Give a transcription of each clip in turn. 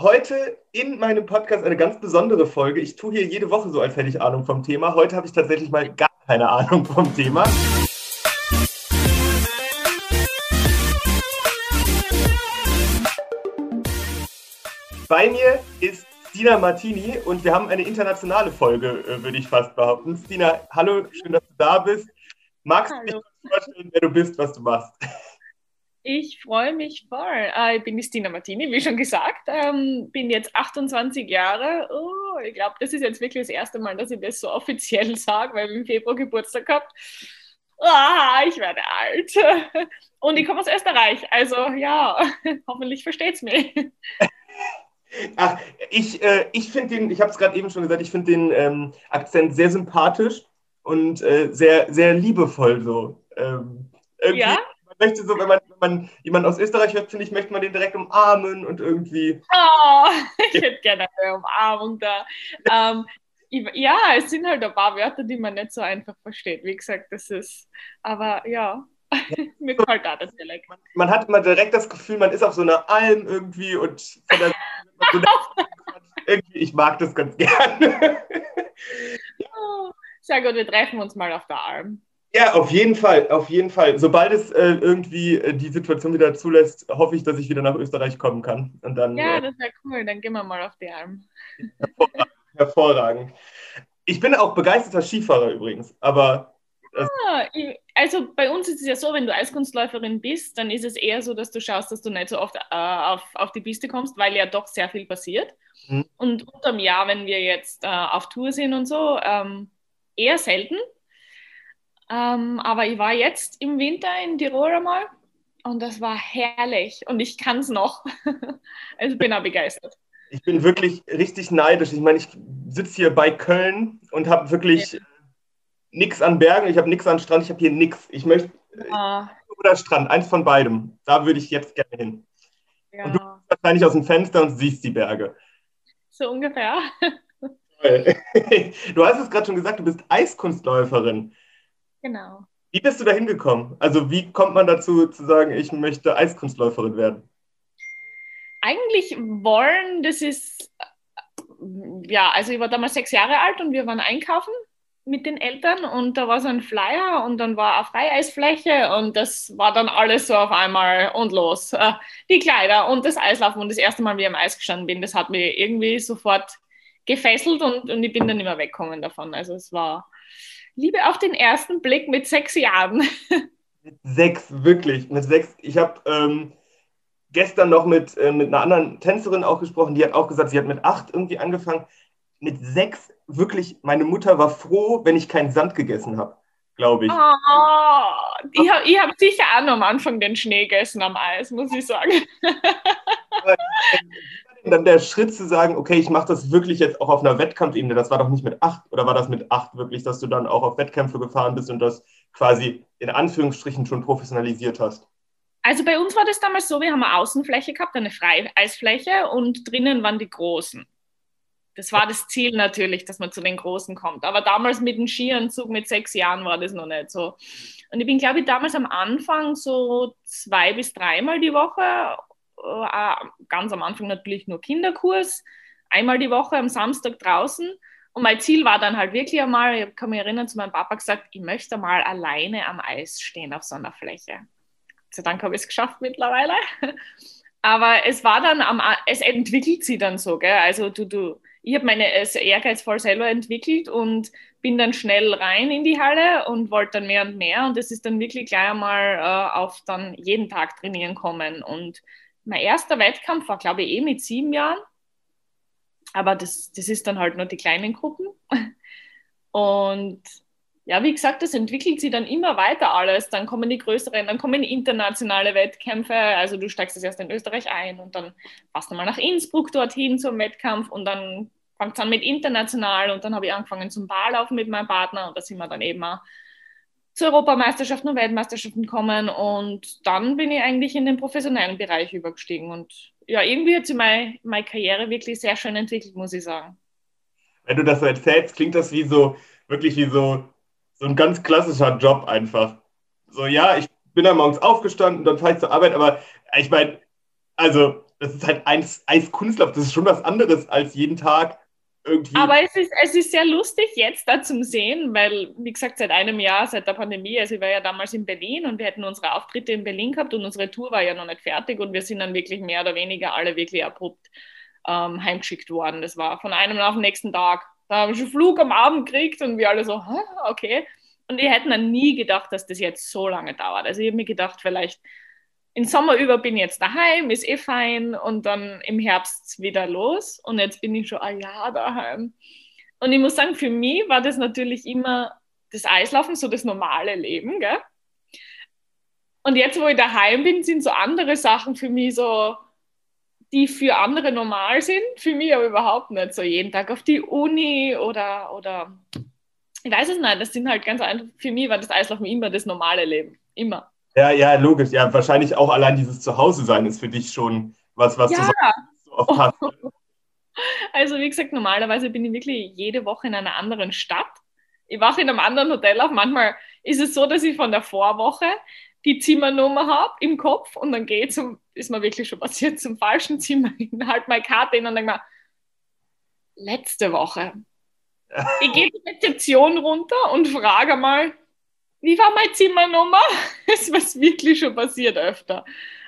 heute in meinem Podcast eine ganz besondere Folge. Ich tue hier jede Woche so, als hätte ich Ahnung vom Thema. Heute habe ich tatsächlich mal gar keine Ahnung vom Thema. Bei mir ist Stina Martini und wir haben eine internationale Folge, äh, würde ich fast behaupten. Stina, hallo, schön, dass du da bist. Magst hallo. du dich vorstellen, wer du bist, was du machst? Ich freue mich voll. Äh, ich bin die Stina Martini, wie schon gesagt. Ähm, bin jetzt 28 Jahre. Oh, ich glaube, das ist jetzt wirklich das erste Mal, dass ich das so offiziell sage, weil ich im Februar Geburtstag gehabt. Ah, ich werde alt. Und ich komme aus Österreich. Also ja, hoffentlich versteht es mich. Ach, ich, äh, ich finde den, ich habe es gerade eben schon gesagt, ich finde den ähm, Akzent sehr sympathisch und äh, sehr, sehr liebevoll so. Ähm, ja? Möchte so, wenn man, wenn man jemanden aus Österreich hört, finde ich, möchte man den direkt umarmen und irgendwie. Oh, ich hätte gerne eine Umarmung da. ähm, ja, es sind halt ein paar Wörter, die man nicht so einfach versteht. Wie gesagt, das ist, aber ja, mir gefällt da das Dialekt. Man, man, hat immer direkt das Gefühl, man ist auf so einer Alm irgendwie und von der, so irgendwie, ich mag das ganz gerne. sehr gut, wir treffen uns mal auf der Alm. Ja, auf jeden Fall, auf jeden Fall. Sobald es äh, irgendwie äh, die Situation wieder zulässt, hoffe ich, dass ich wieder nach Österreich kommen kann. Und dann, ja, äh, das wäre cool. Dann gehen wir mal auf die Alm. Hervorragend. hervorragend. Ich bin auch begeisterter Skifahrer übrigens, aber. Ah, also bei uns ist es ja so, wenn du Eiskunstläuferin bist, dann ist es eher so, dass du schaust, dass du nicht so oft äh, auf, auf die Piste kommst, weil ja doch sehr viel passiert. Mhm. Und unterm Jahr, wenn wir jetzt äh, auf Tour sind und so, ähm, eher selten. Ähm, aber ich war jetzt im Winter in Tirol einmal und das war herrlich und ich kann es noch. also bin auch begeistert. Ich bin wirklich richtig neidisch. Ich meine, ich sitze hier bei Köln und habe wirklich ja. nichts an Bergen, ich habe nichts an Strand, ich habe hier nichts. Ich möchte ja. oder Strand, eins von beidem. Da würde ich jetzt gerne hin. Ja. Und du bist wahrscheinlich aus dem Fenster und siehst die Berge. So ungefähr. Du hast es gerade schon gesagt, du bist Eiskunstläuferin. Genau. Wie bist du da hingekommen? Also wie kommt man dazu zu sagen, ich möchte Eiskunstläuferin werden? Eigentlich wollen, das ist, ja, also ich war damals sechs Jahre alt und wir waren einkaufen mit den Eltern und da war so ein Flyer und dann war eine Freieisfläche und das war dann alles so auf einmal und los. Äh, die Kleider und das Eislaufen und das erste Mal, wie ich am Eis gestanden bin, das hat mich irgendwie sofort gefesselt und, und ich bin dann immer weggekommen davon. Also es war, Liebe auf den ersten Blick mit sechs Jahren. Mit sechs, wirklich. Mit sechs. Ich habe ähm, gestern noch mit, äh, mit einer anderen Tänzerin auch gesprochen, die hat auch gesagt, sie hat mit acht irgendwie angefangen. Mit sechs, wirklich, meine Mutter war froh, wenn ich keinen Sand gegessen habe, glaube ich. Oh, ich habe hab sicher auch noch am Anfang den Schnee gegessen am Eis, muss ich sagen. Dann der Schritt zu sagen, okay, ich mache das wirklich jetzt auch auf einer Wettkampfebene, das war doch nicht mit acht oder war das mit acht wirklich, dass du dann auch auf Wettkämpfe gefahren bist und das quasi in Anführungsstrichen schon professionalisiert hast? Also bei uns war das damals so, wir haben eine Außenfläche gehabt, eine Freieisfläche und drinnen waren die Großen. Das war das Ziel natürlich, dass man zu den Großen kommt. Aber damals mit dem Skianzug mit sechs Jahren war das noch nicht so. Und ich bin, glaube ich, damals am Anfang so zwei bis dreimal die Woche ganz am Anfang natürlich nur Kinderkurs, einmal die Woche am Samstag draußen. Und mein Ziel war dann halt wirklich einmal, ich kann mich erinnern, zu meinem Papa gesagt, ich möchte mal alleine am Eis stehen auf so einer Fläche. Gott Dank habe ich es geschafft mittlerweile. Aber es war dann, am, es entwickelt sich dann so, gell? Also du, du, ich habe meine Ehrgeiz voll selber entwickelt und bin dann schnell rein in die Halle und wollte dann mehr und mehr. Und es ist dann wirklich gleich einmal äh, auf dann jeden Tag trainieren kommen. Und mein erster Wettkampf war, glaube ich, eh mit sieben Jahren. Aber das, das ist dann halt nur die kleinen Gruppen. Und ja, wie gesagt, das entwickelt sich dann immer weiter alles. Dann kommen die größeren, dann kommen internationale Wettkämpfe. Also du steigst das erst in Österreich ein und dann fährst du mal nach Innsbruck dorthin zum Wettkampf und dann fängt es an mit international und dann habe ich angefangen zum Barlaufen mit meinem Partner und da sind wir dann eben auch zu Europameisterschaften und Weltmeisterschaften kommen und dann bin ich eigentlich in den professionellen Bereich übergestiegen und ja, irgendwie hat sich meine, meine Karriere wirklich sehr schön entwickelt, muss ich sagen. Wenn du das so erzählst, klingt das wie so, wirklich wie so, so ein ganz klassischer Job einfach. So, ja, ich bin dann morgens aufgestanden, dann fahre ich zur Arbeit, aber ich meine, also das ist halt Eis, Eiskunstlauf, das ist schon was anderes als jeden Tag irgendwie. Aber es ist, es ist sehr lustig jetzt da zum Sehen, weil, wie gesagt, seit einem Jahr, seit der Pandemie, also ich war ja damals in Berlin und wir hätten unsere Auftritte in Berlin gehabt und unsere Tour war ja noch nicht fertig und wir sind dann wirklich mehr oder weniger alle wirklich abrupt ähm, heimgeschickt worden. Das war von einem auf den nächsten Tag. Da haben wir schon Flug am Abend gekriegt und wir alle so, okay. Und wir hätten dann nie gedacht, dass das jetzt so lange dauert. Also ich habe mir gedacht, vielleicht im Sommer über bin ich jetzt daheim, ist eh fein und dann im Herbst wieder los und jetzt bin ich schon ein Jahr daheim. Und ich muss sagen, für mich war das natürlich immer das Eislaufen, so das normale Leben, gell? Und jetzt, wo ich daheim bin, sind so andere Sachen für mich so, die für andere normal sind, für mich aber überhaupt nicht. So jeden Tag auf die Uni oder, oder ich weiß es nicht, das sind halt ganz einfach, für mich war das Eislaufen immer das normale Leben. Immer. Ja, ja, logisch. Ja, wahrscheinlich auch allein dieses Zuhause sein ist für dich schon was, was ja. du so oft hast. Also wie gesagt, normalerweise bin ich wirklich jede Woche in einer anderen Stadt. Ich wache in einem anderen Hotel auf. Manchmal ist es so, dass ich von der Vorwoche die Zimmernummer habe im Kopf und dann gehe zum, ist mir wirklich schon passiert, zum falschen Zimmer, halt meine Karte hin und denke mir, letzte Woche. Ich gehe die Rezeption runter und frage mal, wie war meine Zimmernummer? Das ist was wirklich schon passiert öfter.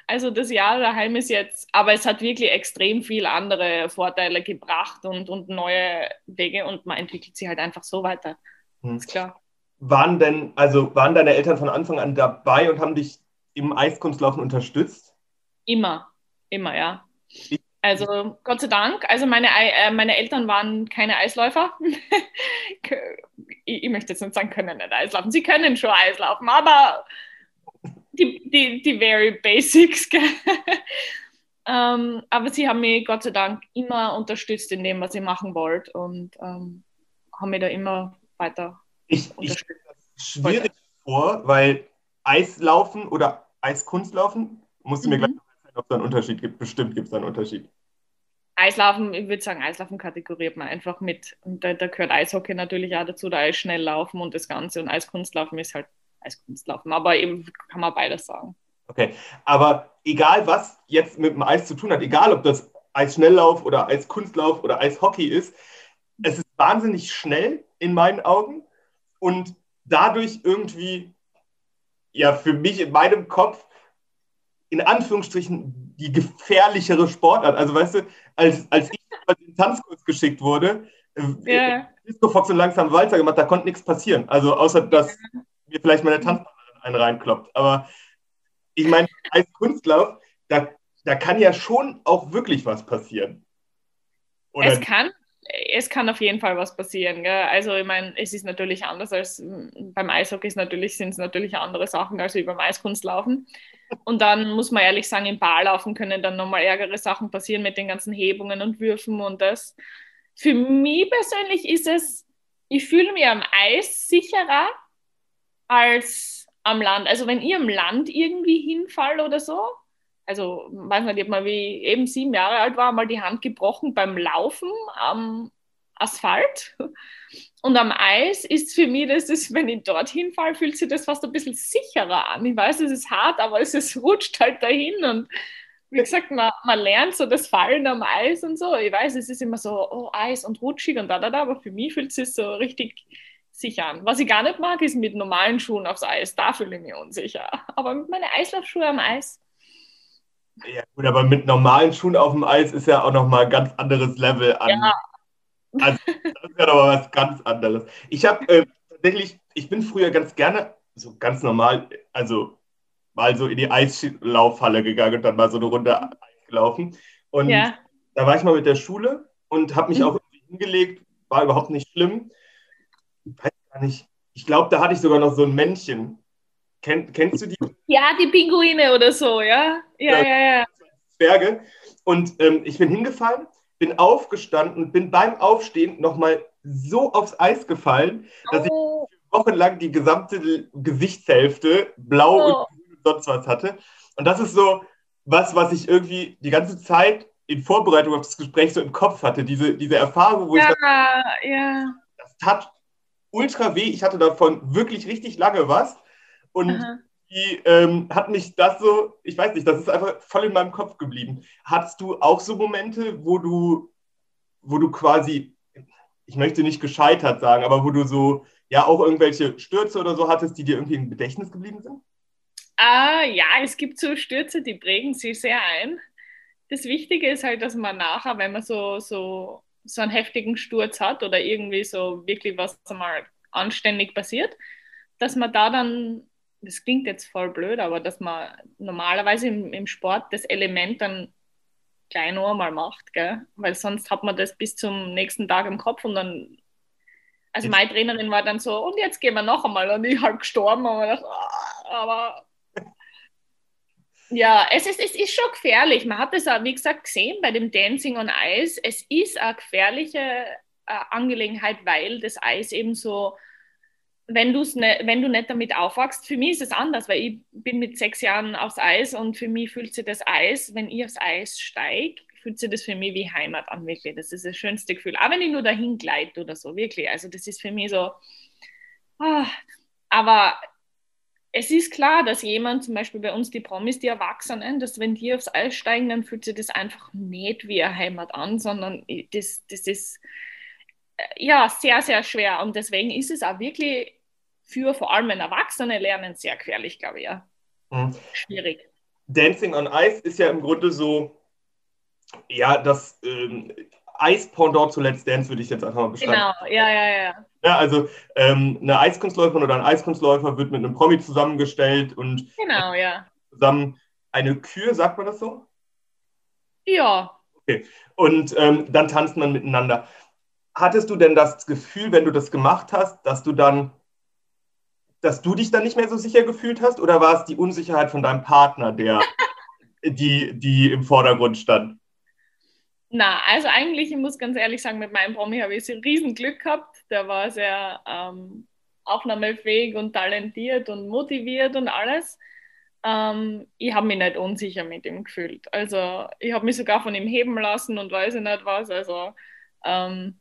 Also das Jahr daheim ist jetzt, aber es hat wirklich extrem viel andere Vorteile gebracht und, und neue Wege und man entwickelt sich halt einfach so weiter. Hm. Ist klar. Waren denn, also waren deine Eltern von Anfang an dabei und haben dich im Eiskunstlaufen unterstützt? Immer, immer, ja. Also Gott sei Dank. Also meine, äh, meine Eltern waren keine Eisläufer. ich, ich, möchte jetzt nicht sagen, können nicht Eislaufen. Sie können schon Eislaufen, aber die, die, die very basics. ähm, aber sie haben mich Gott sei Dank immer unterstützt in dem, was ich machen wollte und ähm, haben mich da immer weiter ich, unterstützt. Ich schwierig vor, weil Eislaufen oder Eiskunstlaufen, musst du mhm. mir gleich ob es da einen Unterschied gibt. Bestimmt gibt es da einen Unterschied. Eislaufen, ich würde sagen, Eislaufen kategoriert man einfach mit. Und da, da, gehört Eishockey natürlich auch dazu, da Eisschnelllaufen und das Ganze. Und Eiskunstlaufen ist halt Eiskunstlaufen. Aber eben kann man beides sagen. Okay, aber egal was jetzt mit dem Eis zu tun hat, egal ob das Eisschnelllauf oder Eiskunstlauf oder Eishockey ist, es ist wahnsinnig schnell in meinen Augen und dadurch irgendwie, ja, für mich in meinem Kopf in Anführungsstrichen die gefährlichere Sportart. Also weißt du, als, als ich in den Tanzkurs geschickt wurde. Äh, Disco Fox und langsam Walzer gemacht, da konnte nichts passieren. Also außer, dass mir vielleicht meine Tanzpartnerin einen reinkloppt. Aber ich meine, als Kunstlauf, da, da kann ja schon auch wirklich was passieren. Oder es kann, es kann auf jeden Fall was passieren. Gell? Also ich meine, es ist natürlich anders als beim Eishockey ist natürlich, sind es natürlich andere Sachen als wie beim Eiskunstlaufen. Und dann muss man ehrlich sagen, im Barlaufen können dann nochmal ärgere Sachen passieren mit den ganzen Hebungen und Würfen und das. Für mich persönlich ist es, ich fühle mich am Eis sicherer als am Land. Also wenn ich am Land irgendwie hinfall oder so, also manchmal, ich habe mal wie eben sieben Jahre alt war, mal die Hand gebrochen beim Laufen am Asphalt. Und am Eis ist für mich, das ist, wenn ich dorthin falle, fühlt sich das fast ein bisschen sicherer an. Ich weiß, es ist hart, aber es ist, rutscht halt dahin. Und wie gesagt, man, man lernt so das Fallen am Eis und so. Ich weiß, es ist immer so, oh, Eis und rutschig und da, da, da, aber für mich fühlt es sich so richtig sicher an. Was ich gar nicht mag, ist mit normalen Schuhen aufs Eis. Da fühle ich mich unsicher. Aber mit meinen Eislaufschuhen am Eis ja, gut, aber mit normalen Schuhen auf dem Eis ist ja auch nochmal ein ganz anderes Level an. Ja. Also, das ist ja nochmal was ganz anderes. Ich habe äh, tatsächlich, ich bin früher ganz gerne, so ganz normal, also mal so in die Eislaufhalle gegangen und dann mal so eine Runde Eis gelaufen. Und ja. da war ich mal mit der Schule und habe mich mhm. auch hingelegt, war überhaupt nicht schlimm. Ich weiß gar nicht. Ich glaube, da hatte ich sogar noch so ein Männchen. Kenn, kennst du die? Ja, die Pinguine oder so, ja? Ja, ja, ja. ja. Zwerge. Und ähm, ich bin hingefallen, bin aufgestanden und bin beim Aufstehen nochmal so aufs Eis gefallen, dass oh. ich wochenlang die gesamte Gesichtshälfte blau oh. und sonst was hatte. Und das ist so was, was ich irgendwie die ganze Zeit in Vorbereitung auf das Gespräch so im Kopf hatte. Diese, diese Erfahrung, wo ja, ich dachte, ja. das tat ultra weh. Ich hatte davon wirklich richtig lange was. Und Aha. Irgendwie ähm, hat mich das so, ich weiß nicht, das ist einfach voll in meinem Kopf geblieben. Hattest du auch so Momente, wo du, wo du quasi, ich möchte nicht gescheitert sagen, aber wo du so, ja, auch irgendwelche Stürze oder so hattest, die dir irgendwie im Gedächtnis geblieben sind? Ah, ja, es gibt so Stürze, die prägen sich sehr ein. Das Wichtige ist halt, dass man nachher, wenn man so, so, so einen heftigen Sturz hat oder irgendwie so wirklich was mal anständig passiert, dass man da dann, das klingt jetzt voll blöd, aber dass man normalerweise im, im Sport das Element dann gleich noch einmal macht, gell? weil sonst hat man das bis zum nächsten Tag im Kopf und dann, also meine Trainerin war dann so, und jetzt gehen wir noch einmal und ich halt gestorben und dachte, ah, aber ja, es ist, es ist schon gefährlich. Man hat es auch, wie gesagt, gesehen bei dem Dancing on Ice. Es ist eine gefährliche äh, Angelegenheit, weil das Eis eben so wenn, du's ne, wenn du nicht damit aufwachst, für mich ist es anders, weil ich bin mit sechs Jahren aufs Eis und für mich fühlt sich das Eis, wenn ich aufs Eis steige, fühlt sich das für mich wie Heimat an, wirklich. Das ist das schönste Gefühl. Auch wenn ich nur dahin gleite oder so, wirklich. Also das ist für mich so. Ah, aber es ist klar, dass jemand, zum Beispiel bei uns die Promis, die Erwachsenen, dass wenn die aufs Eis steigen, dann fühlt sich das einfach nicht wie eine Heimat an, sondern das, das ist ja, sehr, sehr schwer. Und deswegen ist es auch wirklich für vor allem Erwachsene Lernen sehr gefährlich, glaube ich. Ja. Mhm. Schwierig. Dancing on Ice ist ja im Grunde so, ja, das ähm, Eis-Pendant zu Let's Dance würde ich jetzt einfach mal beschreiben. Genau, ja, ja, ja. Ja, also ähm, eine Eiskunstläuferin oder ein Eiskunstläufer wird mit einem Promi zusammengestellt und genau, ja. zusammen eine Kür, sagt man das so? Ja. Okay. Und ähm, dann tanzt man miteinander hattest du denn das Gefühl, wenn du das gemacht hast, dass du dann, dass du dich dann nicht mehr so sicher gefühlt hast? Oder war es die Unsicherheit von deinem Partner, der, die, die im Vordergrund stand? Na, also eigentlich, ich muss ganz ehrlich sagen, mit meinem Promi habe ich ein riesen Glück gehabt. Der war sehr ähm, aufnahmefähig und talentiert und motiviert und alles. Ähm, ich habe mich nicht unsicher mit ihm gefühlt. Also ich habe mich sogar von ihm heben lassen und weiß ich nicht was. Also ähm,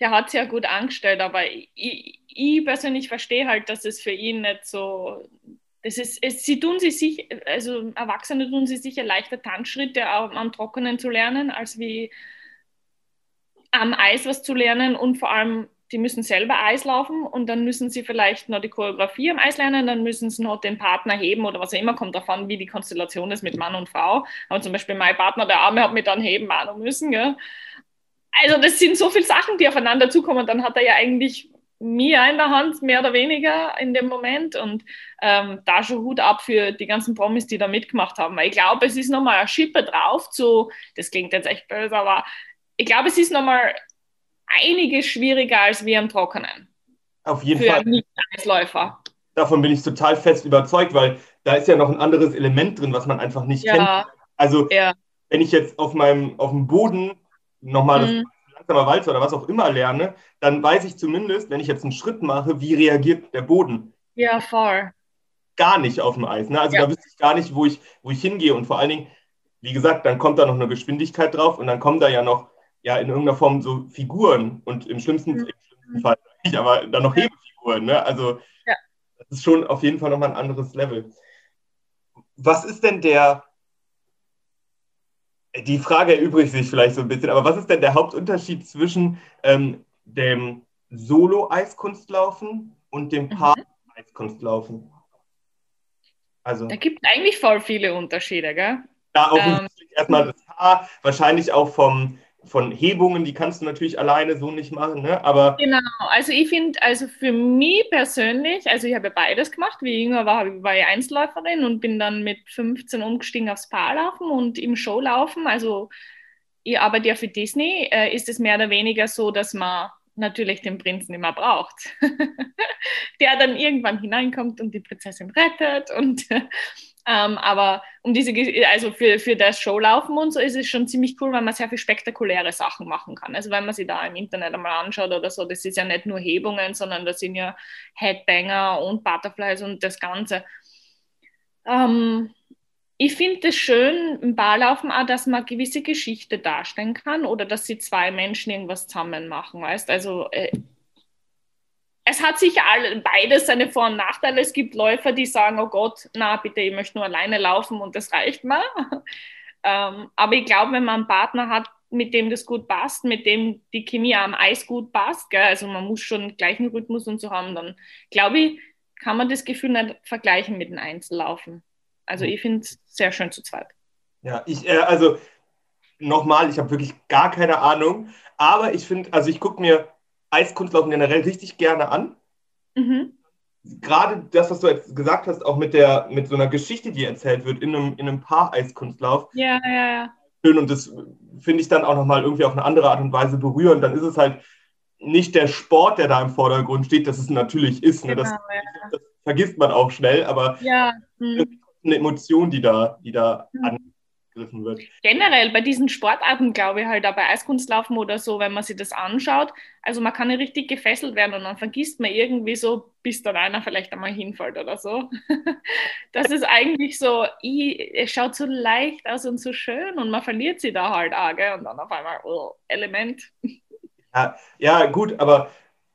der hat sich ja gut angestellt, aber ich, ich, persönlich verstehe halt, dass es für ihn nicht so. Das ist, es, sie tun sich sicher, also Erwachsene tun sich sicher leichter Tanzschritte am, am Trockenen zu lernen, als wie am Eis was zu lernen und vor allem, die müssen selber Eis laufen und dann müssen sie vielleicht noch die Choreografie am Eis lernen, dann müssen sie noch den Partner heben oder was auch immer, kommt davon, wie die Konstellation ist mit Mann und Frau. Aber zum Beispiel mein Partner, der Arme, hat mich dann heben noch müssen. Gell? Also das sind so viele Sachen, die aufeinander zukommen. Dann hat er ja eigentlich mir in der Hand, mehr oder weniger in dem Moment. Und ähm, da schon Hut ab für die ganzen Promis, die da mitgemacht haben. Weil ich glaube, es ist nochmal eine Schippe drauf zu, das klingt jetzt echt böse, aber ich glaube, es ist nochmal einiges schwieriger als wir im Trockenen. Auf jeden für Fall. Für Nicht-Eisläufer. Davon bin ich total fest überzeugt, weil da ist ja noch ein anderes Element drin, was man einfach nicht ja. kennt. Also, ja. wenn ich jetzt auf meinem auf dem Boden nochmal mhm. das langsamer Walzer oder was auch immer lerne, dann weiß ich zumindest, wenn ich jetzt einen Schritt mache, wie reagiert der Boden. Ja, voll. Gar nicht auf dem Eis. Ne? Also ja. da wüsste ich gar nicht, wo ich, wo ich hingehe. Und vor allen Dingen, wie gesagt, dann kommt da noch eine Geschwindigkeit drauf und dann kommen da ja noch ja in irgendeiner Form so Figuren und im schlimmsten, mhm. im schlimmsten Fall nicht, aber dann noch. Hebefiguren. Ne? Also ja. das ist schon auf jeden Fall nochmal ein anderes Level. Was ist denn der, die Frage erübrigt sich vielleicht so ein bisschen, aber was ist denn der Hauptunterschied zwischen ähm, dem Solo-Eiskunstlaufen und dem mhm. Paar-Eiskunstlaufen? Also, da gibt es eigentlich voll viele Unterschiede, gell? Ja, auch ähm, erstmal das Paar, wahrscheinlich auch vom, von Hebungen, die kannst du natürlich alleine so nicht machen, ne? Aber genau, also ich finde, also für mich persönlich, also ich habe beides gemacht. Wie ich jünger war, war ich Einzelläuferin und bin dann mit 15 umgestiegen aufs Paarlaufen und im Showlaufen. Also ich arbeite ja für Disney, äh, ist es mehr oder weniger so, dass man natürlich den Prinzen immer braucht, der dann irgendwann hineinkommt und die Prinzessin rettet und ähm, aber um diese, also für, für das Showlaufen und so ist es schon ziemlich cool, weil man sehr viel spektakuläre Sachen machen kann. Also wenn man sich da im Internet einmal anschaut oder so, das ist ja nicht nur Hebungen, sondern das sind ja Headbanger und Butterflies und das Ganze. Ähm, ich finde es schön im Barlaufen auch, dass man gewisse Geschichte darstellen kann oder dass sie zwei Menschen irgendwas zusammen machen, weißt Also äh, es hat sicher alle, beides seine Vor- und Nachteile. Es gibt Läufer, die sagen, oh Gott, na bitte, ich möchte nur alleine laufen und das reicht mir. ähm, aber ich glaube, wenn man einen Partner hat, mit dem das gut passt, mit dem die Chemie am Eis gut passt, gell? also man muss schon gleichen Rhythmus und so haben, dann glaube ich, kann man das Gefühl nicht vergleichen mit dem Einzellaufen. Also ich finde es sehr schön zu zweit. Ja, ich, äh, also nochmal, ich habe wirklich gar keine Ahnung, aber ich finde, also ich gucke mir Eiskunstlaufen generell richtig gerne an. Mhm. Gerade das, was du jetzt gesagt hast, auch mit der mit so einer Geschichte, die erzählt wird in einem, in einem Paar-Eiskunstlauf. Ja, ja, ja. Schön und das finde ich dann auch nochmal irgendwie auf eine andere Art und Weise berührend. Dann ist es halt nicht der Sport, der da im Vordergrund steht, dass es natürlich ist. Ne? Genau, das, ja. das, vergisst man auch schnell, aber ja. hm. eine Emotion, die da, die da hm. an aufgegriffen wird. Generell bei diesen Sportarten, glaube ich, halt auch bei Eiskunstlaufen oder so, wenn man sich das anschaut, also man kann ja richtig gefesselt werden und dann vergisst man irgendwie so, bis dann einer vielleicht einmal hinfällt oder so. das ist eigentlich so, ich, es schaut so leicht aus und so schön und man verliert sie da halt auch, gell? und dann auf einmal, oh, Element. Ja, ja, gut, aber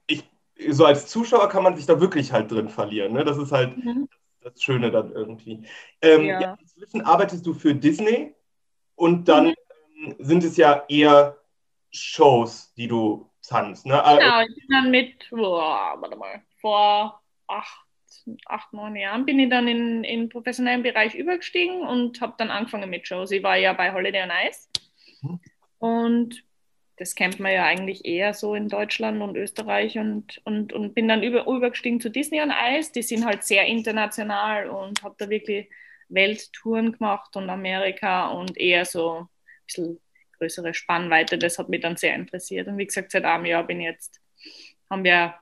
ich, so als Zuschauer kann man sich da wirklich halt drin verlieren. Ne? Das ist halt, mhm das Schöne dann irgendwie. Ähm, ja. Ja, inzwischen arbeitest du für Disney und dann mhm. ähm, sind es ja eher Shows, die du tanzt. Ne? Äh, genau, ich bin dann mit, boah, warte mal, vor acht, acht, neun Jahren bin ich dann in den professionellen Bereich übergestiegen und habe dann angefangen mit Shows. Ich war ja bei Holiday on Ice mhm. und das kennt man ja eigentlich eher so in Deutschland und Österreich und, und, und bin dann über, übergestiegen zu Disney on Ice. Die sind halt sehr international und habe da wirklich Welttouren gemacht und Amerika und eher so ein bisschen größere Spannweite. Das hat mich dann sehr interessiert. Und wie gesagt, seit einem Jahr bin jetzt, haben wir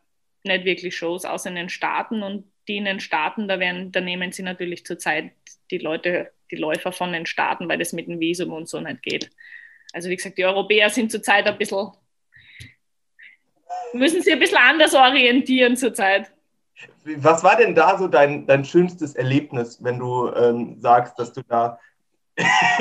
nicht wirklich Shows außer in den Staaten und die in den Staaten, da, werden, da nehmen sie natürlich zurzeit die Leute, die Läufer von den Staaten, weil das mit dem Visum und so nicht geht. Also wie gesagt, die Europäer sind zurzeit ein bisschen, müssen sich ein bisschen anders orientieren zurzeit. Was war denn da so dein, dein schönstes Erlebnis, wenn du ähm, sagst, dass du da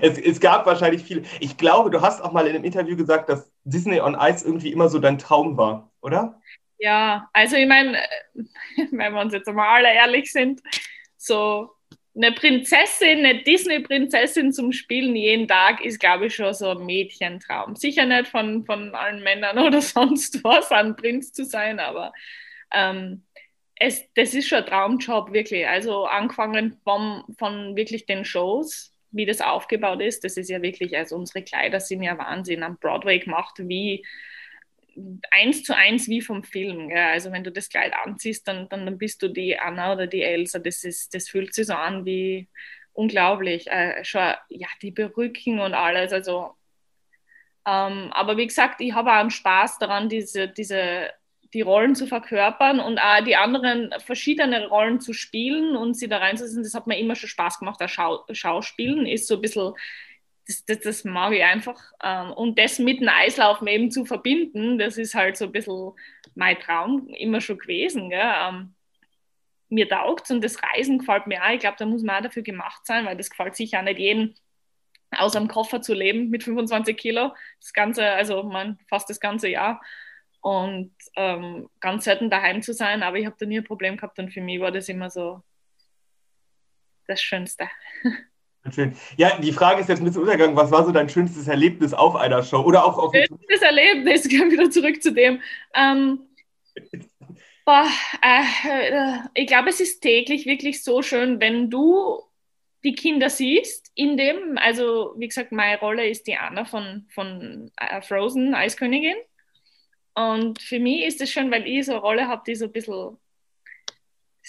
es, es, gab wahrscheinlich viele. Ich glaube, du hast auch mal in einem Interview gesagt, dass Disney on Ice irgendwie immer so dein Traum war, oder? Ja, also ich meine, wenn wir uns jetzt mal alle ehrlich sind, so eine Prinzessin, eine Disney-Prinzessin zum Spielen jeden Tag ist, glaube ich, schon so ein Mädchentraum. Sicher nicht von, von allen Männern oder sonst was, ein Prinz zu sein, aber ähm, es, das ist schon ein Traumjob, wirklich. Also angefangen vom, von wirklich den Shows, wie das aufgebaut ist, das ist ja wirklich, also unsere Kleider sind ja Wahnsinn am Broadway gemacht, wie eins zu eins wie vom Film. Gell? Also wenn du das Kleid anziehst, dann, dann, dann bist du die Anna oder die Elsa. Das, ist, das fühlt sich so an wie unglaublich. Äh, schon, ja, die Perücken und alles. Also, ähm, aber wie gesagt, ich habe auch einen Spaß daran, diese, diese, die Rollen zu verkörpern und auch die anderen verschiedene Rollen zu spielen und sie da reinzusetzen. Das hat mir immer schon Spaß gemacht. Das Schau Schauspielen ist so ein bisschen das, das, das mag ich einfach. Ähm, und das mit dem Eislaufen eben zu verbinden, das ist halt so ein bisschen mein Traum immer schon gewesen. Gell? Ähm, mir taugt es und das Reisen gefällt mir auch. Ich glaube, da muss man auch dafür gemacht sein, weil das gefällt sicher auch nicht jedem, aus einem Koffer zu leben mit 25 Kilo. Das ganze, also man, fast das ganze Jahr. Und ähm, ganz selten daheim zu sein, aber ich habe da nie ein Problem gehabt und für mich war das immer so das Schönste. Schön. Ja, die Frage ist jetzt ein bisschen untergegangen. Was war so dein schönstes Erlebnis auf einer Show oder auch auf Schönstes Erlebnis, ich komme wieder zurück zu dem. Ähm, boah, äh, ich glaube, es ist täglich wirklich so schön, wenn du die Kinder siehst in dem, also wie gesagt, meine Rolle ist die Anna von, von äh, Frozen, Eiskönigin. Und für mich ist es schön, weil ich so eine Rolle habe, die so ein bisschen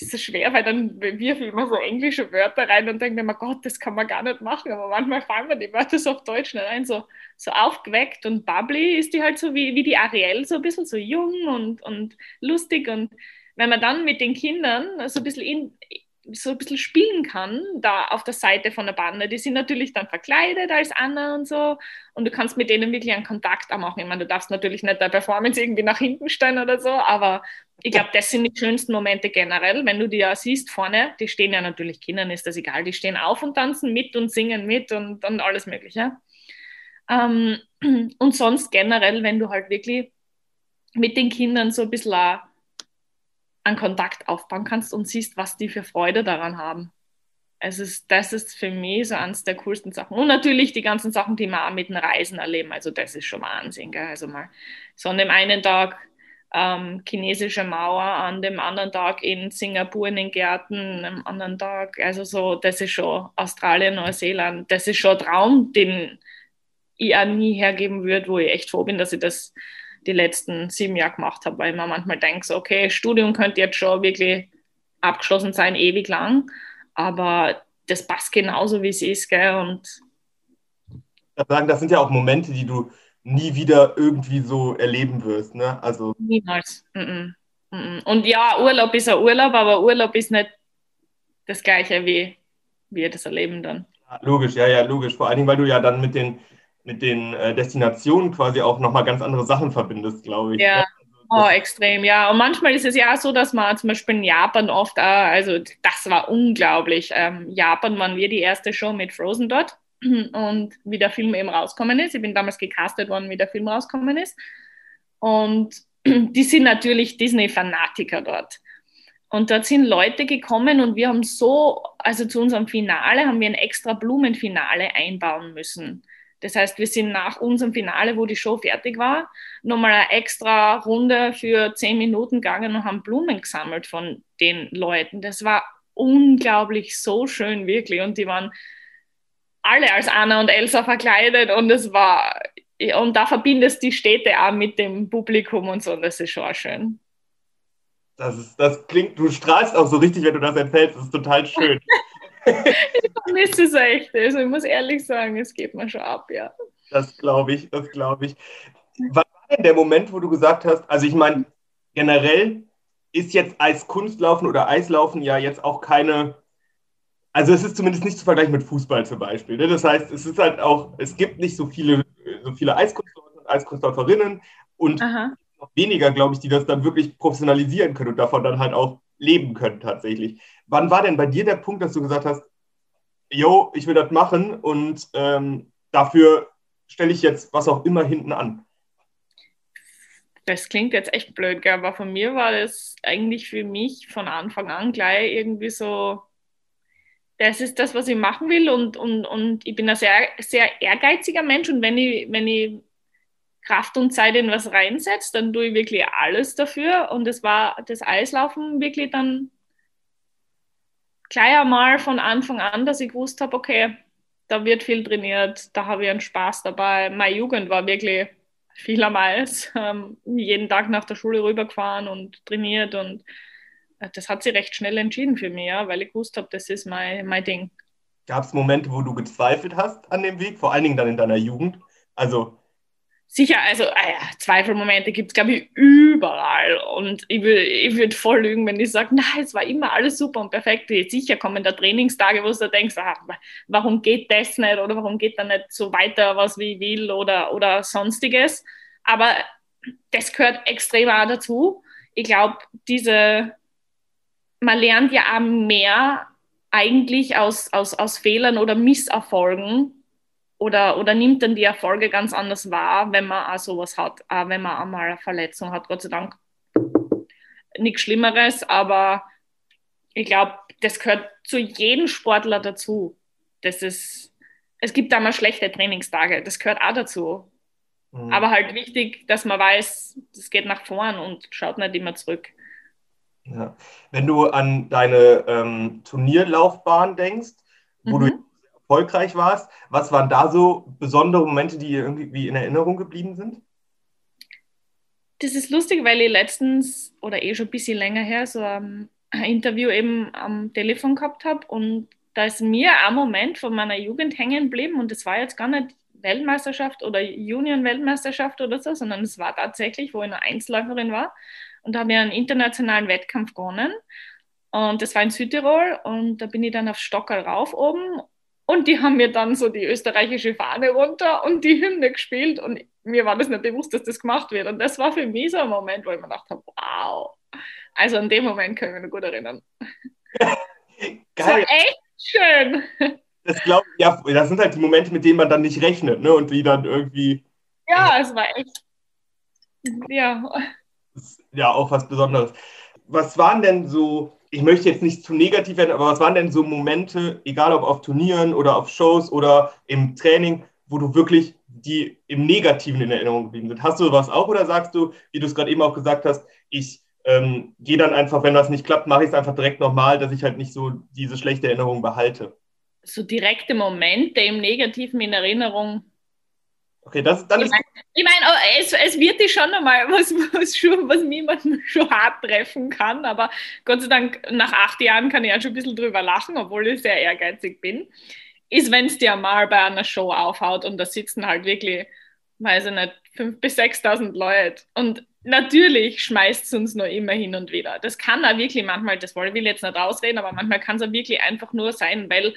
ist so schwer, weil dann wirf ich immer so englische Wörter rein und denke mir, Gott, das kann man gar nicht machen. Aber manchmal fallen mir die Wörter so auf Deutsch nicht ein, so, so aufgeweckt und bubbly ist die halt so wie, wie die Ariel, so ein bisschen so jung und, und lustig. Und wenn man dann mit den Kindern so ein bisschen in, so ein bisschen spielen kann, da auf der Seite von der Bande. Die sind natürlich dann verkleidet als Anna und so. Und du kannst mit denen wirklich einen Kontakt auch machen. Ich meine, du darfst natürlich nicht der Performance irgendwie nach hinten stellen oder so, aber ich glaube, das sind die schönsten Momente generell. Wenn du die ja siehst vorne, die stehen ja natürlich, Kindern ist das egal, die stehen auf und tanzen mit und singen mit und, und alles Mögliche. Ähm, und sonst generell, wenn du halt wirklich mit den Kindern so ein bisschen einen Kontakt aufbauen kannst und siehst, was die für Freude daran haben. Also das ist für mich so eines der coolsten Sachen. Und natürlich die ganzen Sachen, die wir auch mit den Reisen erleben. Also das ist schon Wahnsinn. Gell? Also mal so an dem einen Tag ähm, chinesische Mauer, an dem anderen Tag in Singapur in den Gärten, am anderen Tag, also so, das ist schon Australien, Neuseeland, das ist schon ein Traum, den ich auch nie hergeben würde, wo ich echt froh bin, dass ich das die letzten sieben Jahre gemacht habe, weil man manchmal denkt, so, okay, Studium könnte jetzt schon wirklich abgeschlossen sein, ewig lang, aber das passt genauso, wie es ist, gell, und sagen, das sind ja auch Momente, die du nie wieder irgendwie so erleben wirst, ne? Also niemals. Und ja, Urlaub ist ein Urlaub, aber Urlaub ist nicht das Gleiche wie wir das erleben dann. logisch, ja, ja, logisch. Vor allen Dingen, weil du ja dann mit den mit den äh, Destinationen quasi auch nochmal ganz andere Sachen verbindest, glaube ich. Ja. Also oh, extrem, ja. Und manchmal ist es ja auch so, dass man zum Beispiel in Japan oft, auch, also das war unglaublich. Ähm, Japan waren wir die erste Show mit Frozen dort und wie der Film eben rauskommen ist. Ich bin damals gecastet worden, wie der Film rauskommen ist. Und die sind natürlich Disney-Fanatiker dort. Und dort sind Leute gekommen und wir haben so, also zu unserem Finale haben wir ein extra Blumenfinale einbauen müssen. Das heißt, wir sind nach unserem Finale, wo die Show fertig war, nochmal eine extra Runde für zehn Minuten gegangen und haben Blumen gesammelt von den Leuten. Das war unglaublich so schön, wirklich. Und die waren alle als Anna und Elsa verkleidet und es war, und da verbindest die Städte auch mit dem Publikum und so, und das ist schon schön. Das, ist, das klingt, du strahlst auch so richtig, wenn du das erzählst, das ist total schön. ich vermisse es echt. Also ich muss ehrlich sagen, es geht mir schon ab, ja. Das glaube ich, das glaube ich. Was war denn der Moment, wo du gesagt hast, also ich meine, generell ist jetzt Eiskunstlaufen oder Eislaufen ja jetzt auch keine, also es ist zumindest nicht zu vergleichen mit Fußball zum Beispiel. Ne? Das heißt, es ist halt auch, es gibt nicht so viele, so viele Eiskunstläufer und Eiskunstläuferinnen und Aha. noch weniger, glaube ich, die das dann wirklich professionalisieren können und davon dann halt auch leben können tatsächlich. Wann war denn bei dir der Punkt, dass du gesagt hast, yo, ich will das machen und ähm, dafür stelle ich jetzt was auch immer hinten an? Das klingt jetzt echt blöd, gell? aber von mir war das eigentlich für mich von Anfang an gleich irgendwie so, das ist das, was ich machen will und, und, und ich bin ein sehr, sehr ehrgeiziger Mensch und wenn ich, wenn ich Kraft und Zeit in was reinsetze, dann tue ich wirklich alles dafür und es war das Eislaufen wirklich dann gleich einmal von Anfang an, dass ich gewusst habe, okay, da wird viel trainiert, da habe ich einen Spaß dabei. Meine Jugend war wirklich vielermals ähm, jeden Tag nach der Schule rübergefahren und trainiert und das hat sich recht schnell entschieden für mich, ja, weil ich gewusst habe, das ist mein, mein Ding. Gab es Momente, wo du gezweifelt hast an dem Weg, vor allen Dingen dann in deiner Jugend? Also Sicher, also ah ja, Zweifelmomente gibt es, glaube ich, überall. Und ich, ich würde voll lügen, wenn ich sage, nein, es war immer alles super und perfekt. Sicher kommen da Trainingstage, wo du denkst, ah, warum geht das nicht oder warum geht da nicht so weiter, was wie ich will oder, oder sonstiges. Aber das gehört extrem auch dazu. Ich glaube, diese, man lernt ja auch mehr eigentlich aus, aus, aus Fehlern oder Misserfolgen, oder, oder nimmt dann die Erfolge ganz anders wahr, wenn man auch sowas hat, auch wenn man einmal eine Verletzung hat, Gott sei Dank. Nichts Schlimmeres, aber ich glaube, das gehört zu jedem Sportler dazu. Das ist, es gibt da mal schlechte Trainingstage, das gehört auch dazu. Mhm. Aber halt wichtig, dass man weiß, es geht nach vorn und schaut nicht immer zurück. Ja. Wenn du an deine ähm, Turnierlaufbahn denkst, wo mhm. du erfolgreich warst. Was waren da so besondere Momente, die irgendwie in Erinnerung geblieben sind? Das ist lustig, weil ich letztens oder eh schon ein bisschen länger her so ein Interview eben am Telefon gehabt habe und da ist mir ein Moment von meiner Jugend hängen geblieben und das war jetzt gar nicht Weltmeisterschaft oder Union-Weltmeisterschaft oder so, sondern es war tatsächlich, wo ich eine Einzelläuferin war und da habe ich einen internationalen Wettkampf gewonnen und das war in Südtirol und da bin ich dann auf Stockerl rauf oben und die haben mir dann so die österreichische Fahne runter und die Hymne gespielt. Und mir war das nicht bewusst, dass das gemacht wird. Und das war für mich so ein Moment, wo ich mir gedacht habe, wow. Also an dem Moment kann ich mich noch gut erinnern. Geil. Das war echt schön. Das glaube ja, das sind halt die Momente, mit denen man dann nicht rechnet, ne? Und die dann irgendwie. Ja, es war echt. Ja. Ist ja auch was Besonderes. Was waren denn so, ich möchte jetzt nicht zu negativ werden, aber was waren denn so Momente, egal ob auf Turnieren oder auf Shows oder im Training, wo du wirklich die im Negativen in Erinnerung geblieben sind? Hast du sowas auch oder sagst du, wie du es gerade eben auch gesagt hast, ich ähm, gehe dann einfach, wenn das nicht klappt, mache ich es einfach direkt nochmal, dass ich halt nicht so diese schlechte Erinnerung behalte? So direkte Momente im Negativen in Erinnerung Okay, das, dann ich meine, ich mein, oh, es, es wird dich schon einmal, was, was, schon, was niemanden schon hart treffen kann, aber Gott sei Dank, nach acht Jahren kann ich ja schon ein bisschen drüber lachen, obwohl ich sehr ehrgeizig bin, ist, wenn es dir mal bei einer Show aufhaut und da sitzen halt wirklich, weiß ich nicht, 5.000 bis 6.000 Leute und natürlich schmeißt es uns nur immer hin und wieder. Das kann da wirklich manchmal, das will ich jetzt nicht ausreden, aber manchmal kann es ja wirklich einfach nur sein, weil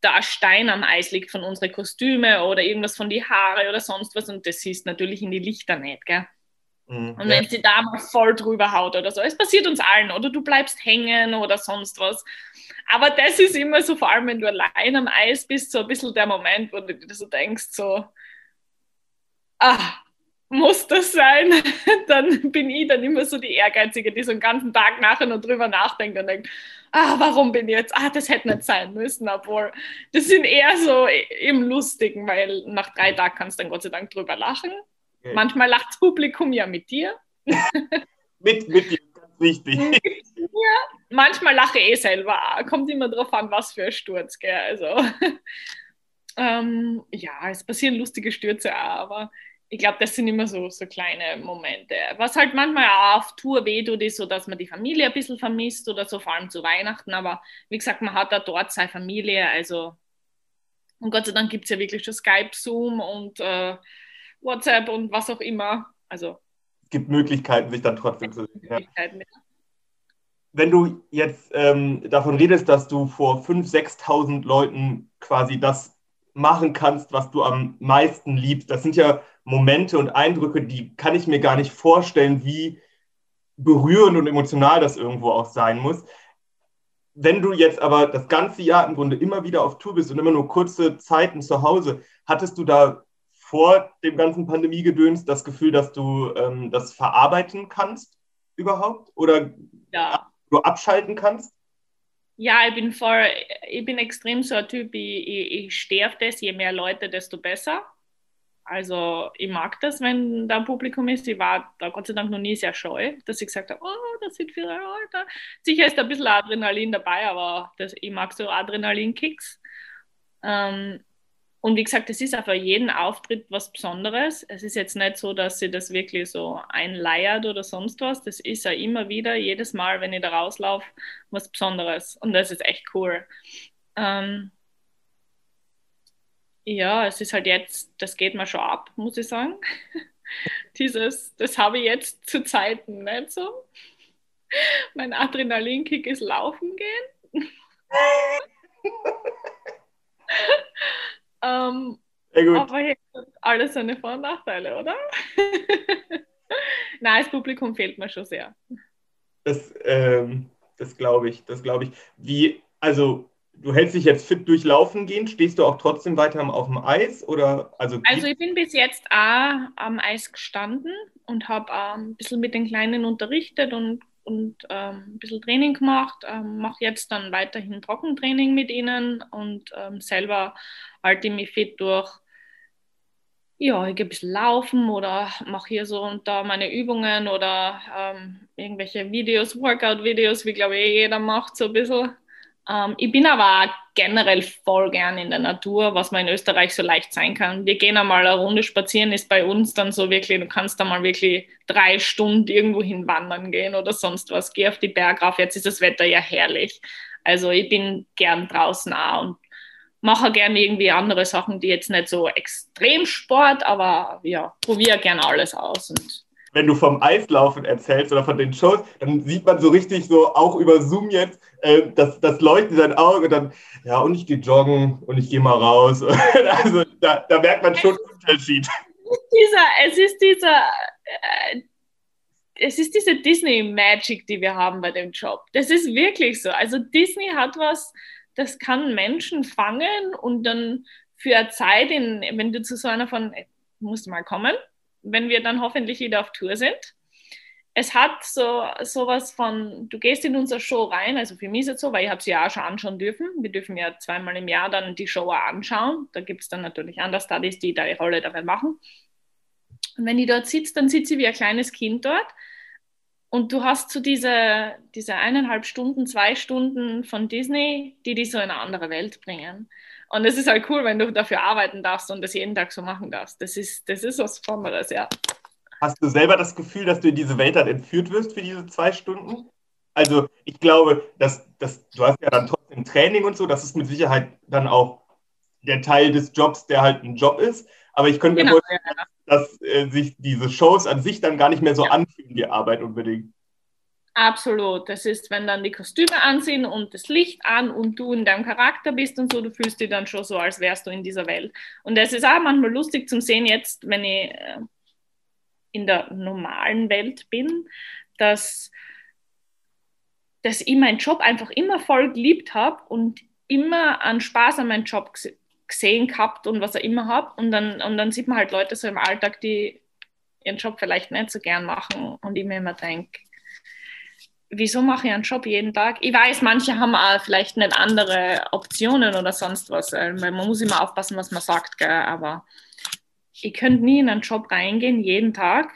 da ein Stein am Eis liegt von unseren Kostüme oder irgendwas von die Haare oder sonst was und das siehst natürlich in die Lichter nicht, gell? Mhm, und wenn ja. sie da mal voll drüber haut oder so, es passiert uns allen oder du bleibst hängen oder sonst was. Aber das ist immer so, vor allem wenn du allein am Eis bist, so ein bisschen der Moment, wo du dir so denkst, so, ah, muss das sein? dann bin ich dann immer so die Ehrgeizige, die so einen ganzen Tag nachher noch drüber nachdenkt und denkt, ah, warum bin ich jetzt, ah, das hätte nicht sein müssen, obwohl das sind eher so im Lustigen, weil nach drei Tagen kannst du dann Gott sei Dank drüber lachen. Okay. Manchmal lacht das Publikum ja mit dir. mit, mit dir, ganz wichtig. ja, manchmal lache ich eh selber, kommt immer drauf an, was für ein Sturz, gell, also ähm, ja, es passieren lustige Stürze auch, aber ich glaube, das sind immer so, so kleine Momente. Was halt manchmal auch auf Tour weh tut, ist so, dass man die Familie ein bisschen vermisst oder so, vor allem zu Weihnachten. Aber wie gesagt, man hat da dort seine Familie. Also, und Gott sei Dank gibt es ja wirklich schon Skype, Zoom und äh, WhatsApp und was auch immer. Also, es gibt Möglichkeiten, sich dann trotzdem zu sehen. Ja. Wenn du jetzt ähm, davon redest, dass du vor 5.000, 6.000 Leuten quasi das machen kannst, was du am meisten liebst, das sind ja Momente und Eindrücke, die kann ich mir gar nicht vorstellen, wie berührend und emotional das irgendwo auch sein muss. Wenn du jetzt aber das ganze Jahr im Grunde immer wieder auf Tour bist und immer nur kurze Zeiten zu Hause, hattest du da vor dem ganzen Pandemiegedöns das Gefühl, dass du ähm, das verarbeiten kannst überhaupt? Oder ja. du abschalten kannst? Ja, ich bin voll, ich bin extrem so ein Typ, ich, ich, ich stehe auf das, je mehr Leute, desto besser. Also ich mag das, wenn da ein Publikum ist. Ich war da Gott sei Dank noch nie sehr scheu, dass ich gesagt habe, oh, das sind viele Leute. Sicher ist ein bisschen Adrenalin dabei, aber das, ich mag so Adrenalinkicks. Ähm, und wie gesagt, es ist auch für jeden Auftritt was Besonderes. Es ist jetzt nicht so, dass sie das wirklich so einleiert oder sonst was. Das ist ja immer wieder, jedes Mal, wenn ich da rauslaufe, was Besonderes. Und das ist echt cool. Ähm, ja, es ist halt jetzt, das geht mir schon ab, muss ich sagen. Dieses, das habe ich jetzt zu Zeiten nicht so. Mein Adrenalinkick ist laufen gehen. ähm, aber jetzt alles seine Vor- und Nachteile, oder? Nein, das Publikum fehlt mir schon sehr. Das, ähm, das glaube ich, das glaube ich. Wie, also du hältst dich jetzt fit durchlaufen gehen, stehst du auch trotzdem weiter auf dem Eis? Oder, also, also ich bin bis jetzt auch am Eis gestanden und habe ähm, ein bisschen mit den Kleinen unterrichtet und, und ähm, ein bisschen Training gemacht. Ähm, Mache jetzt dann weiterhin Trockentraining mit ihnen und ähm, selber halte ich mich fit durch. Ja, ich gehe ein bisschen laufen oder mache hier so und da meine Übungen oder ähm, irgendwelche Videos, Workout-Videos, wie glaube ich jeder macht, so ein bisschen. Ähm, ich bin aber generell voll gern in der Natur, was man in Österreich so leicht sein kann. Wir gehen einmal eine Runde spazieren, ist bei uns dann so wirklich, du kannst da mal wirklich drei Stunden irgendwo hin wandern gehen oder sonst was. Geh auf die Berg rauf, jetzt ist das Wetter ja herrlich. Also ich bin gern draußen auch und mache gerne irgendwie andere Sachen, die jetzt nicht so extrem Sport, aber ja, probiere gerne alles aus und wenn du vom Eislaufen erzählst oder von den Shows, dann sieht man so richtig so auch über Zoom jetzt, äh, das, das leuchtet in dein Auge und dann, ja, und ich gehe joggen und ich gehe mal raus. also da, da, merkt man schon einen Unterschied. Dieser, es ist dieser, äh, es ist diese Disney-Magic, die wir haben bei dem Job. Das ist wirklich so. Also Disney hat was, das kann Menschen fangen und dann für eine Zeit, in, wenn du zu so einer von, musst mal kommen, wenn wir dann hoffentlich wieder auf Tour sind. es hat so sowas von, du gehst in unsere Show rein, also für mich ist es so, weil ich habe sie ja auch schon anschauen dürfen. Wir dürfen ja zweimal im Jahr dann die Show anschauen. Da gibt es dann natürlich Understudies, die da die Rolle dabei machen. Und wenn die dort sitzt, dann sitzt sie wie ein kleines Kind dort. Und du hast so diese, diese eineinhalb Stunden, zwei Stunden von Disney, die dich so in eine andere Welt bringen. Und es ist halt cool, wenn du dafür arbeiten darfst und das jeden Tag so machen darfst. Das ist, das ist was Besonderes, ja. Hast du selber das Gefühl, dass du in diese Welt dann entführt wirst für diese zwei Stunden? Also ich glaube, dass, dass du hast ja dann trotzdem Training und so, das ist mit Sicherheit dann auch der Teil des Jobs, der halt ein Job ist. Aber ich könnte mir genau, vorstellen, ja. dass äh, sich diese Shows an sich dann gar nicht mehr so ja. anfühlen, die Arbeit unbedingt. Absolut. Das ist, wenn dann die Kostüme ansehen und das Licht an und du in deinem Charakter bist und so, du fühlst dich dann schon so, als wärst du in dieser Welt. Und es ist auch manchmal lustig zum Sehen jetzt, wenn ich äh, in der normalen Welt bin, dass, dass ich meinen Job einfach immer voll geliebt habe und immer an Spaß an meinem Job gesehen gehabt und was er immer habe. Und dann, und dann sieht man halt Leute so im Alltag, die ihren Job vielleicht nicht so gern machen und ich mir immer denke, wieso mache ich einen Job jeden Tag? Ich weiß, manche haben auch vielleicht nicht andere Optionen oder sonst was, äh, man muss immer aufpassen, was man sagt, gell? aber ich könnte nie in einen Job reingehen, jeden Tag,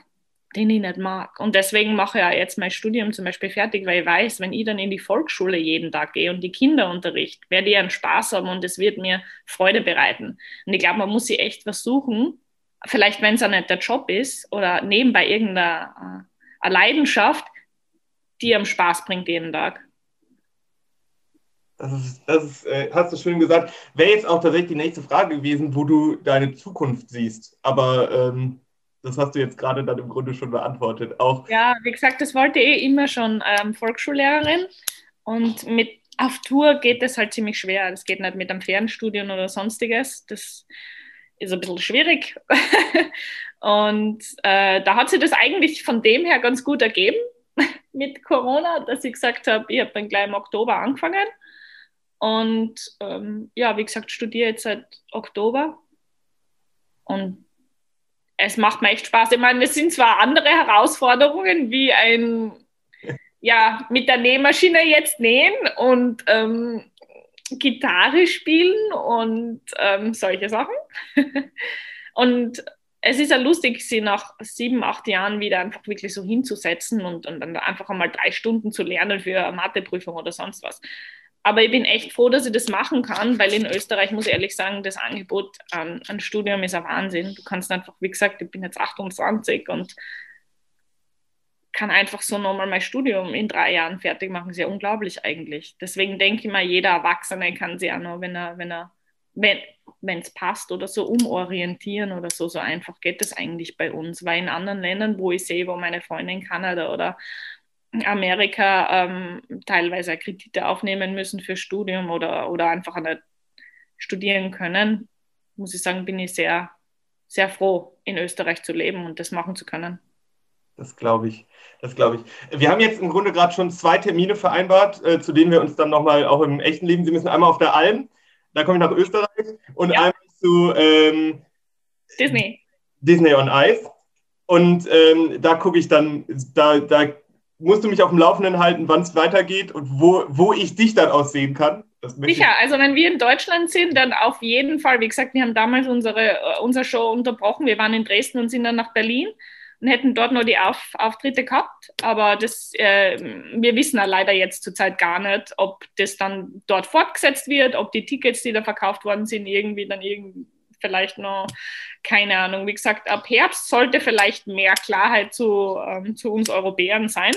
den ich nicht mag. Und deswegen mache ich ja jetzt mein Studium zum Beispiel fertig, weil ich weiß, wenn ich dann in die Volksschule jeden Tag gehe und die Kinder unterricht, werde ich einen Spaß haben und es wird mir Freude bereiten. Und ich glaube, man muss sich echt was suchen, vielleicht wenn es auch nicht der Job ist oder nebenbei irgendeine äh, Leidenschaft, die einem Spaß bringt jeden Tag. Das, ist, das ist, äh, hast du schön gesagt. Wäre jetzt auch tatsächlich die nächste Frage gewesen, wo du deine Zukunft siehst. Aber ähm, das hast du jetzt gerade dann im Grunde schon beantwortet. Auch ja, wie gesagt, das wollte eh immer schon ähm, Volksschullehrerin. Und mit auf Tour geht das halt ziemlich schwer. Das geht nicht mit einem Fernstudium oder sonstiges. Das ist ein bisschen schwierig. und äh, da hat sich das eigentlich von dem her ganz gut ergeben mit Corona, dass ich gesagt habe, ich habe dann gleich im Oktober angefangen und ähm, ja, wie gesagt, studiere jetzt seit Oktober. Und es macht mir echt Spaß. Ich meine, es sind zwar andere Herausforderungen wie ein, ja, mit der Nähmaschine jetzt nähen und ähm, Gitarre spielen und ähm, solche Sachen. und es ist ja lustig, sie nach sieben, acht Jahren wieder einfach wirklich so hinzusetzen und, und dann einfach einmal drei Stunden zu lernen für eine Matheprüfung oder sonst was. Aber ich bin echt froh, dass ich das machen kann, weil in Österreich, muss ich ehrlich sagen, das Angebot an, an Studium ist ein Wahnsinn. Du kannst einfach, wie gesagt, ich bin jetzt 28 und kann einfach so nochmal mein Studium in drei Jahren fertig machen. Sehr unglaublich eigentlich. Deswegen denke ich mal, jeder Erwachsene kann sich auch noch, wenn er, wenn er, wenn es passt oder so umorientieren oder so. So einfach geht das eigentlich bei uns. Weil in anderen Ländern, wo ich sehe, wo meine Freunde in Kanada oder Amerika ähm, teilweise Kredite aufnehmen müssen für Studium oder, oder einfach nicht studieren können, muss ich sagen, bin ich sehr, sehr froh, in Österreich zu leben und das machen zu können. Das glaube ich. Das glaube ich. Wir haben jetzt im Grunde gerade schon zwei Termine vereinbart, äh, zu denen wir uns dann nochmal auch im echten Leben, Sie müssen einmal auf der Alm, da komme ich nach Österreich und ja. einmal zu ähm, Disney. Disney on Ice. Und ähm, da gucke ich dann, da, da musst du mich auf dem Laufenden halten, wann es weitergeht und wo, wo ich dich dann aussehen kann. Sicher, also wenn wir in Deutschland sind, dann auf jeden Fall. Wie gesagt, wir haben damals unsere, äh, unsere Show unterbrochen. Wir waren in Dresden und sind dann nach Berlin hätten dort nur die auf Auftritte gehabt. Aber das, äh, wir wissen ja leider jetzt zurzeit gar nicht, ob das dann dort fortgesetzt wird, ob die Tickets, die da verkauft worden sind, irgendwie dann irgendwie vielleicht noch, keine Ahnung. Wie gesagt, ab Herbst sollte vielleicht mehr Klarheit zu, ähm, zu uns Europäern sein.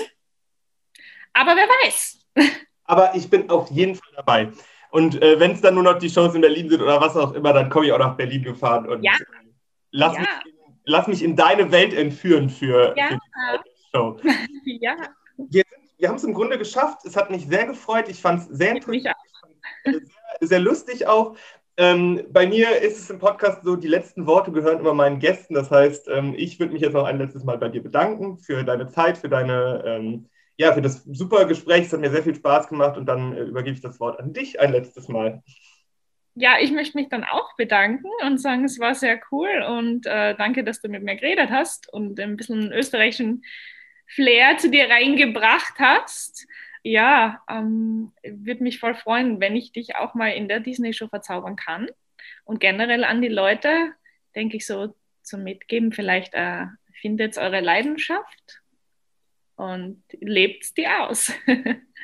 Aber wer weiß. Aber ich bin auf jeden Fall dabei. Und äh, wenn es dann nur noch die Shows in Berlin sind oder was auch immer, dann komme ich auch nach Berlin gefahren und ja. lass, ja. Mich lass mich in deine Welt entführen für, ja. für die Show. ja. Wir, wir haben es im Grunde geschafft. Es hat mich sehr gefreut. Ich fand es sehr interessant. Sehr, sehr lustig auch. Ähm, bei mir ist es im Podcast so, die letzten Worte gehören immer meinen Gästen. Das heißt, ähm, ich würde mich jetzt noch ein letztes Mal bei dir bedanken für deine Zeit, für deine ähm, ja, für das super Gespräch. Es hat mir sehr viel Spaß gemacht und dann äh, übergebe ich das Wort an dich ein letztes Mal. Ja, ich möchte mich dann auch bedanken und sagen, es war sehr cool und äh, danke, dass du mit mir geredet hast und ein bisschen österreichischen Flair zu dir reingebracht hast. Ja, ähm, würde mich voll freuen, wenn ich dich auch mal in der Disney-Show verzaubern kann. Und generell an die Leute, denke ich so zum Mitgeben, vielleicht äh, findet eure Leidenschaft und lebt die aus.